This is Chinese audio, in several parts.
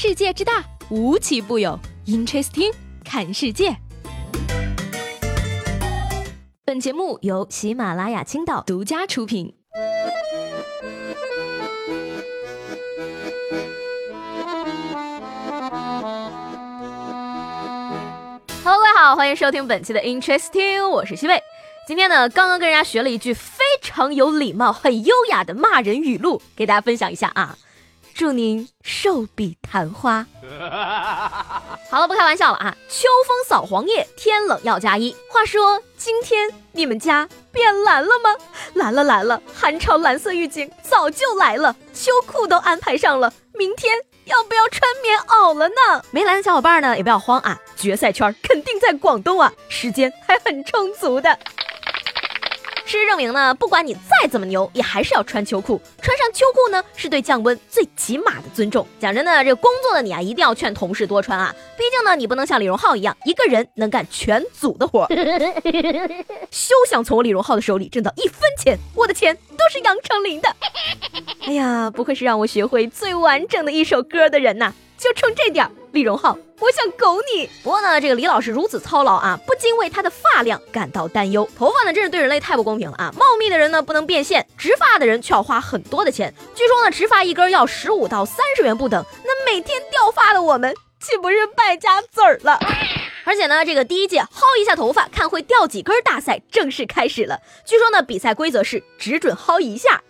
世界之大，无奇不有。Interesting，看世界。本节目由喜马拉雅青岛独家出品。Hello，各位好，欢迎收听本期的 Interesting，我是西贝。今天呢，刚刚跟人家学了一句非常有礼貌、很优雅的骂人语录，给大家分享一下啊。祝您寿比昙花。好了，不开玩笑了啊！秋风扫黄叶，天冷要加衣。话说，今天你们家变蓝了吗？蓝了，蓝了，寒潮蓝色预警早就来了，秋裤都安排上了。明天要不要穿棉袄了呢？没蓝的小伙伴呢，也不要慌啊！决赛圈肯定在广东啊，时间还很充足的。事实证明呢，不管你再怎么牛，也还是要穿秋裤。穿上秋裤呢，是对降温最起码的尊重。讲真的，这工作的你啊，一定要劝同事多穿啊。毕竟呢，你不能像李荣浩一样，一个人能干全组的活。休想从我李荣浩的手里挣到一分钱，我的钱都是杨丞琳的。哎呀，不愧是让我学会最完整的一首歌的人呐！就冲这点，李荣浩。我想狗你。不过呢，这个李老师如此操劳啊，不禁为他的发量感到担忧。头发呢，真是对人类太不公平了啊！茂密的人呢不能变现，植发的人却要花很多的钱。据说呢，植发一根要十五到三十元不等。那每天掉发的我们，岂不是败家子儿了？而且呢，这个第一届薅一下头发，看会掉几根大赛正式开始了。据说呢，比赛规则是只准薅一下。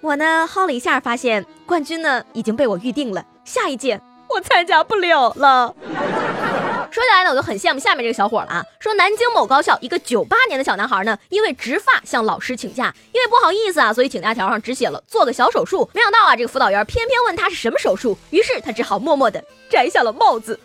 我呢，薅了一下，发现冠军呢已经被我预定了。下一届。我参加不了了。说起来呢，我就很羡慕下面这个小伙了啊。说南京某高校一个九八年的小男孩呢，因为植发向老师请假，因为不好意思啊，所以请假条上只写了做个小手术。没想到啊，这个辅导员偏偏问他是什么手术，于是他只好默默的摘下了帽子。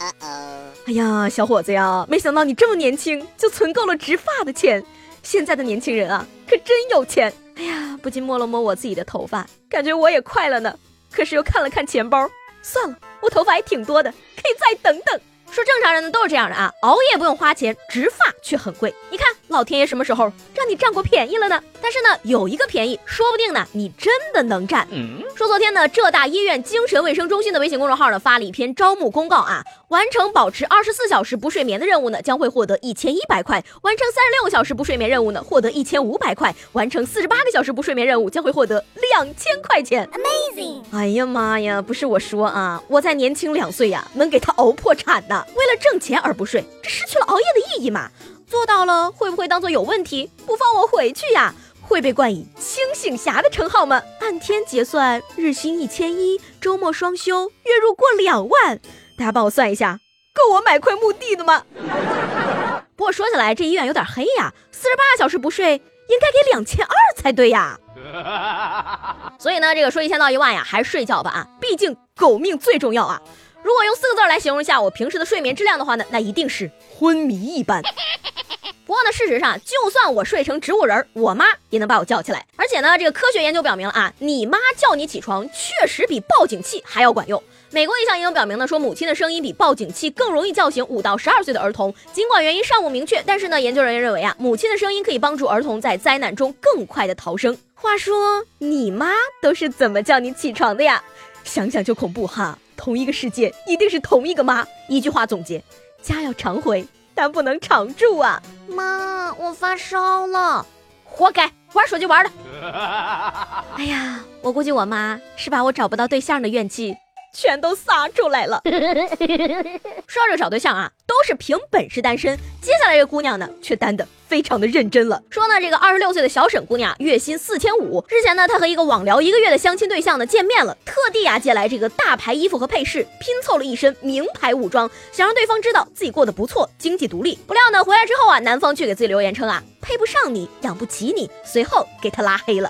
哎呀，小伙子呀，没想到你这么年轻就存够了植发的钱。现在的年轻人啊，可真有钱。哎呀，不禁摸了摸我自己的头发，感觉我也快了呢。可是又看了看钱包，算了。我头发还挺多的，可以再等等。说正常人呢都是这样的啊，熬夜不用花钱，植发却很贵。你看老天爷什么时候让你占过便宜了呢？但是呢，有一个便宜，说不定呢你真的能占。说昨天呢，浙大医院精神卫生中心的微信公众号呢发了一篇招募公告啊，完成保持二十四小时不睡眠的任务呢，将会获得一千一百块；完成三十六个小时不睡眠任务呢，获得一千五百块；完成四十八个小时不睡眠任务将会获得两千块钱。Amazing！哎呀妈呀，不是我说啊，我再年轻两岁呀，能给他熬破产的。为了挣钱而不睡，这失去了熬夜的意义嘛？做到了会不会当做有问题，不放我回去呀？会被冠以清醒侠的称号吗？按天结算，日薪一千一，周末双休，月入过两万，大家帮我算一下，够我买块墓地的吗？不过说起来，这医院有点黑呀，四十八小时不睡，应该给两千二才对呀。所以呢，这个说一千道一万呀，还是睡觉吧啊，毕竟狗命最重要啊。如果用四个字来形容一下我平时的睡眠质量的话呢，那一定是昏迷一般。不过呢，事实上，就算我睡成植物人，我妈也能把我叫起来。而且呢，这个科学研究表明了啊，你妈叫你起床确实比报警器还要管用。美国一项研究表明呢，说母亲的声音比报警器更容易叫醒五到十二岁的儿童。尽管原因尚不明确，但是呢，研究人员认为啊，母亲的声音可以帮助儿童在灾难中更快的逃生。话说，你妈都是怎么叫你起床的呀？想想就恐怖哈。同一个世界，一定是同一个妈。一句话总结：家要常回，但不能常住啊！妈，我发烧了，活该，玩手机玩的。哎呀，我估计我妈是把我找不到对象的怨气全都撒出来了。说到这找对象啊，都是凭本事单身。接下来这姑娘呢，却单的。非常的认真了，说呢，这个二十六岁的小沈姑娘月薪四千五。之前呢，她和一个网聊一个月的相亲对象呢见面了，特地啊借来这个大牌衣服和配饰，拼凑了一身名牌武装，想让对方知道自己过得不错，经济独立。不料呢，回来之后啊，男方却给自己留言称啊，配不上你，养不起你，随后给他拉黑了。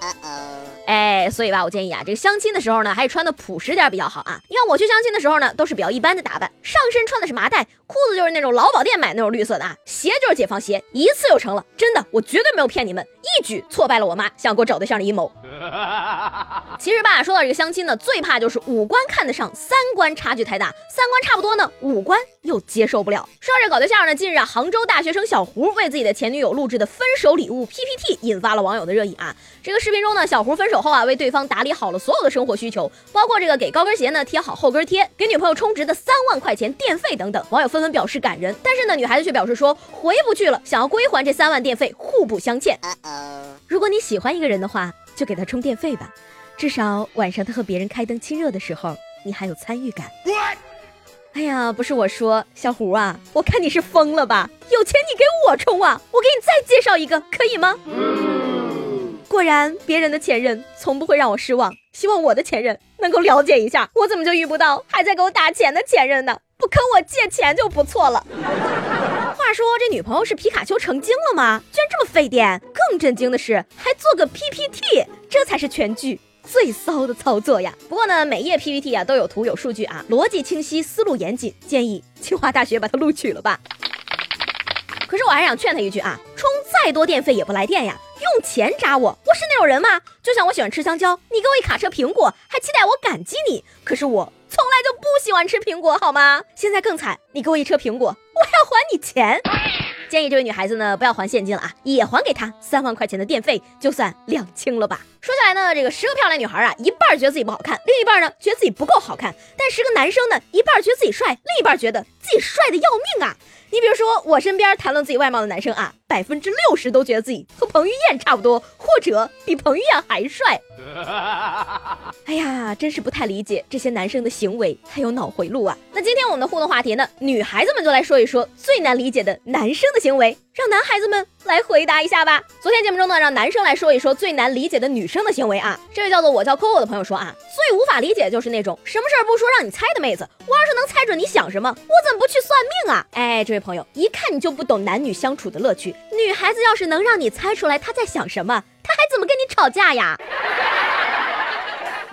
哎，所以吧，我建议啊，这个相亲的时候呢，还是穿的朴实点比较好啊。你看我去相亲的时候呢，都是比较一般的打扮，上身穿的是麻袋，裤子就是那种劳保店买那种绿色的啊，鞋就是解放鞋，一次就成了，真的，我绝对没有骗你们，一举挫败了我妈想给我找对象的阴谋。其实吧，说到这个相亲呢，最怕就是五官看得上，三观差距太大，三观差不多呢，五官又接受不了。说到这搞对象呢，近日啊，杭州大学生小胡为自己的前女友录制的分手礼物 PPT 引发了网友的热议啊。这个视频中呢，小胡分手。手后啊，为对方打理好了所有的生活需求，包括这个给高跟鞋呢贴好后跟贴，给女朋友充值的三万块钱电费等等。网友纷纷表示感人，但是呢，女孩子却表示说回不去了，想要归还这三万电费，互不 相欠。如果你喜欢一个人的话，就给他充电费吧，至少晚上他和别人开灯亲热的时候，你还有参与感。哎呀，不是我说，小胡啊，我看你是疯了吧？有钱你给我充啊，我给你再介绍一个，可以吗？果然，别人的前任从不会让我失望。希望我的前任能够了解一下，我怎么就遇不到还在给我打钱的前任呢？不坑我借钱就不错了。话说这女朋友是皮卡丘成精了吗？居然这么费电！更震惊的是，还做个 PPT，这才是全剧。最骚的操作呀！不过呢，每页 PPT 啊都有图有数据啊，逻辑清晰，思路严谨，建议清华大学把它录取了吧。可是我还想劝他一句啊，充再多电费也不来电呀，用钱扎我，我是那种人吗？就像我喜欢吃香蕉，你给我一卡车苹果，还期待我感激你？可是我从来就不喜欢吃苹果，好吗？现在更惨，你给我一车苹果，我要还你钱。建议这位女孩子呢，不要还现金了啊，也还给他三万块钱的电费，就算两清了吧。说下来呢，这个十个漂亮女孩啊，一半觉得自己不好看，另一半呢觉得自己不够好看。但十个男生呢，一半觉得自己帅，另一半觉得自己帅的要命啊。你比如说我身边谈论自己外貌的男生啊，百分之六十都觉得自己和彭于晏差不多，或者比彭于晏还帅。哎呀，真是不太理解这些男生的行为还有脑回路啊！那今天我们的互动话题呢，女孩子们就来说一说最难理解的男生的行为，让男孩子们来回答一下吧。昨天节目中呢，让男生来说一说最难理解的女生的行为啊。这位叫做我叫 Coco 的朋友说啊，最无法理解就是那种什么事儿不说让你猜的妹子，我要是能猜准你想什么，我怎么不去算命啊？哎，这位朋友，一看你就不懂男女相处的乐趣。女孩子要是能让你猜出来她在想什么，她还怎么跟你吵架呀？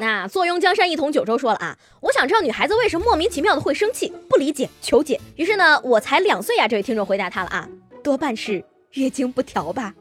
那坐拥江山一统九州说了啊，我想知道女孩子为什么莫名其妙的会生气，不理解，求解。于是呢，我才两岁呀，这位听众回答他了啊，多半是月经不调吧。